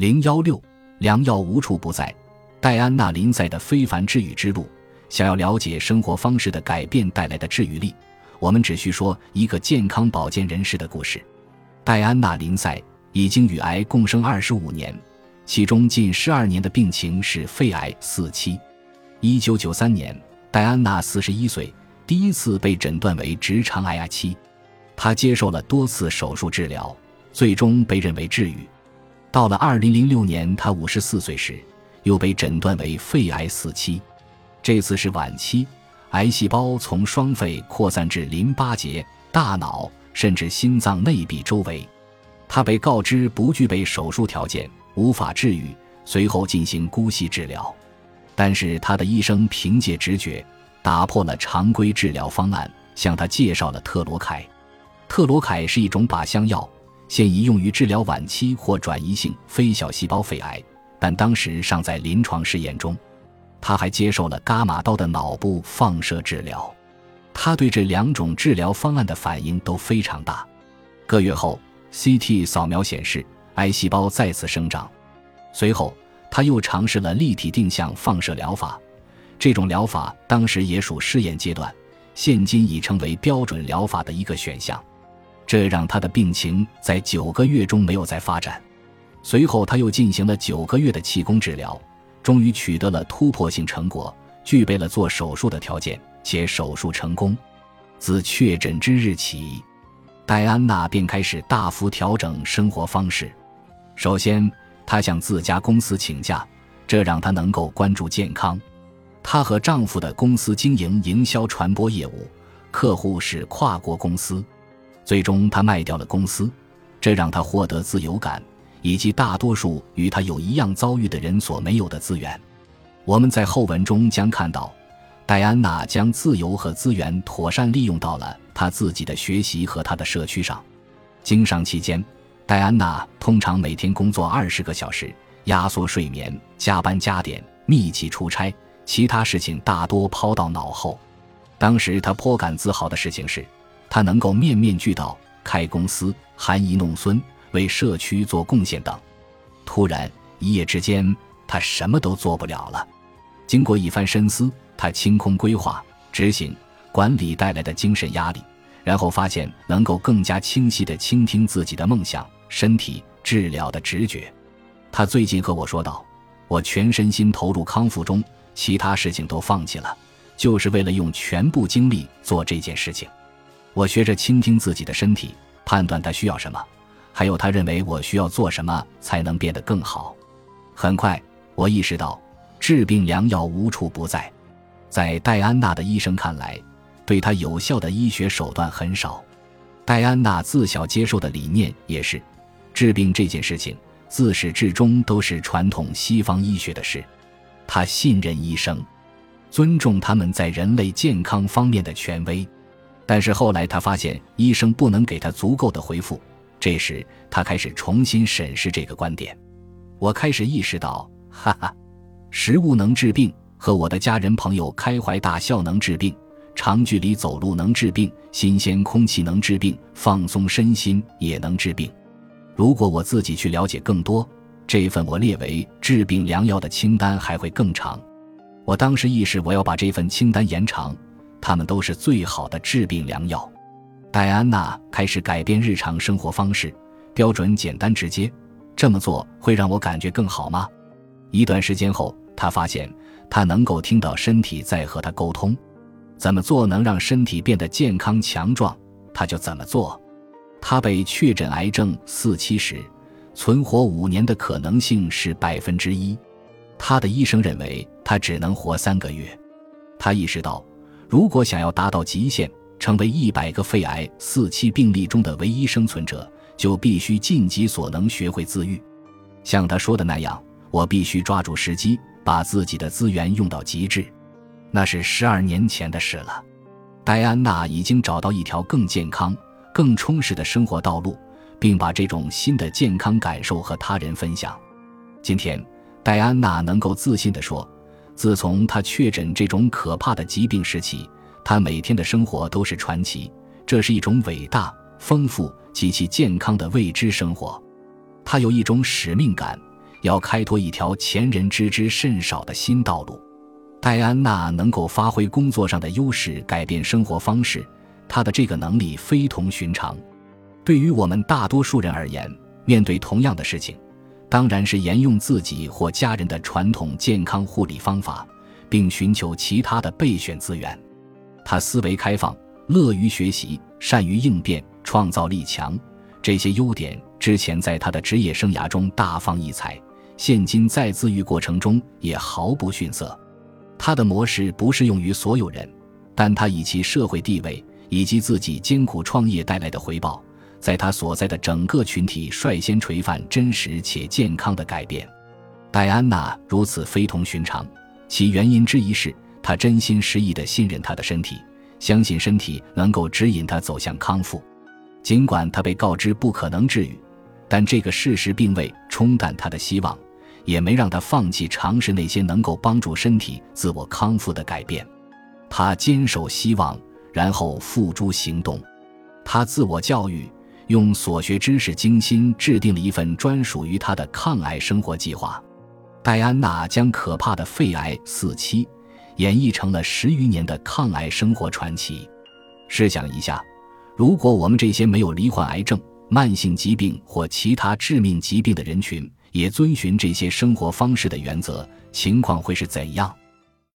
零幺六，良药无处不在。戴安娜·林赛的非凡治愈之路。想要了解生活方式的改变带来的治愈力，我们只需说一个健康保健人士的故事。戴安娜·林赛已经与癌共生二十五年，其中近十二年的病情是肺癌四期。一九九三年，戴安娜四十一岁，第一次被诊断为直肠癌期。她接受了多次手术治疗，最终被认为治愈。到了二零零六年，他五十四岁时，又被诊断为肺癌四期，这次是晚期，癌细胞从双肺扩散至淋巴结、大脑，甚至心脏内壁周围。他被告知不具备手术条件，无法治愈，随后进行姑息治疗。但是他的医生凭借直觉，打破了常规治疗方案，向他介绍了特罗凯。特罗凯是一种靶向药。现已用于治疗晚期或转移性非小细胞肺癌，但当时尚在临床试验中。他还接受了伽马刀的脑部放射治疗，他对这两种治疗方案的反应都非常大。个月后，CT 扫描显示癌细胞再次生长。随后，他又尝试了立体定向放射疗法，这种疗法当时也属试验阶段，现今已成为标准疗法的一个选项。这让他的病情在九个月中没有再发展。随后，他又进行了九个月的气功治疗，终于取得了突破性成果，具备了做手术的条件，且手术成功。自确诊之日起，戴安娜便开始大幅调整生活方式。首先，她向自家公司请假，这让她能够关注健康。她和丈夫的公司经营营销传播业务，客户是跨国公司。最终，他卖掉了公司，这让他获得自由感，以及大多数与他有一样遭遇的人所没有的资源。我们在后文中将看到，戴安娜将自由和资源妥善利用到了她自己的学习和她的社区上。经商期间，戴安娜通常每天工作二十个小时，压缩睡眠，加班加点，密集出差，其他事情大多抛到脑后。当时她颇感自豪的事情是。他能够面面俱到，开公司、含饴弄孙、为社区做贡献等。突然一夜之间，他什么都做不了了。经过一番深思，他清空规划、执行、管理带来的精神压力，然后发现能够更加清晰地倾听自己的梦想、身体治疗的直觉。他最近和我说道：“我全身心投入康复中，其他事情都放弃了，就是为了用全部精力做这件事情。”我学着倾听自己的身体，判断他需要什么，还有他认为我需要做什么才能变得更好。很快，我意识到治病良药无处不在。在戴安娜的医生看来，对她有效的医学手段很少。戴安娜自小接受的理念也是，治病这件事情自始至终都是传统西方医学的事。她信任医生，尊重他们在人类健康方面的权威。但是后来，他发现医生不能给他足够的回复。这时，他开始重新审视这个观点。我开始意识到，哈哈，食物能治病，和我的家人朋友开怀大笑能治病，长距离走路能治病，新鲜空气能治病，放松身心也能治病。如果我自己去了解更多，这份我列为治病良药的清单还会更长。我当时意识，我要把这份清单延长。他们都是最好的治病良药。戴安娜开始改变日常生活方式，标准简单直接。这么做会让我感觉更好吗？一段时间后，她发现她能够听到身体在和她沟通。怎么做能让身体变得健康强壮，她就怎么做。她被确诊癌症四期时，存活五年的可能性是百分之一。她的医生认为她只能活三个月。她意识到。如果想要达到极限，成为一百个肺癌四期病例中的唯一生存者，就必须尽己所能学会自愈。像他说的那样，我必须抓住时机，把自己的资源用到极致。那是十二年前的事了。戴安娜已经找到一条更健康、更充实的生活道路，并把这种新的健康感受和他人分享。今天，戴安娜能够自信地说。自从他确诊这种可怕的疾病时起，他每天的生活都是传奇。这是一种伟大、丰富、极其健康的未知生活。他有一种使命感，要开拓一条前人知之甚少的新道路。戴安娜能够发挥工作上的优势，改变生活方式，她的这个能力非同寻常。对于我们大多数人而言，面对同样的事情，当然是沿用自己或家人的传统健康护理方法，并寻求其他的备选资源。他思维开放，乐于学习，善于应变，创造力强。这些优点之前在他的职业生涯中大放异彩，现今在自愈过程中也毫不逊色。他的模式不适用于所有人，但他以其社会地位以及自己艰苦创业带来的回报，在他所在的整个群体率先垂范真实且健康的改变。戴安娜如此非同寻常，其原因之一是她真心实意地信任她的身体，相信身体能够指引她走向康复。尽管他被告知不可能治愈，但这个事实并未冲淡他的希望，也没让他放弃尝试那些能够帮助身体自我康复的改变。他坚守希望，然后付诸行动。他自我教育，用所学知识精心制定了一份专属于他的抗癌生活计划。戴安娜将可怕的肺癌四期演绎成了十余年的抗癌生活传奇。试想一下。如果我们这些没有罹患癌症、慢性疾病或其他致命疾病的人群也遵循这些生活方式的原则，情况会是怎样？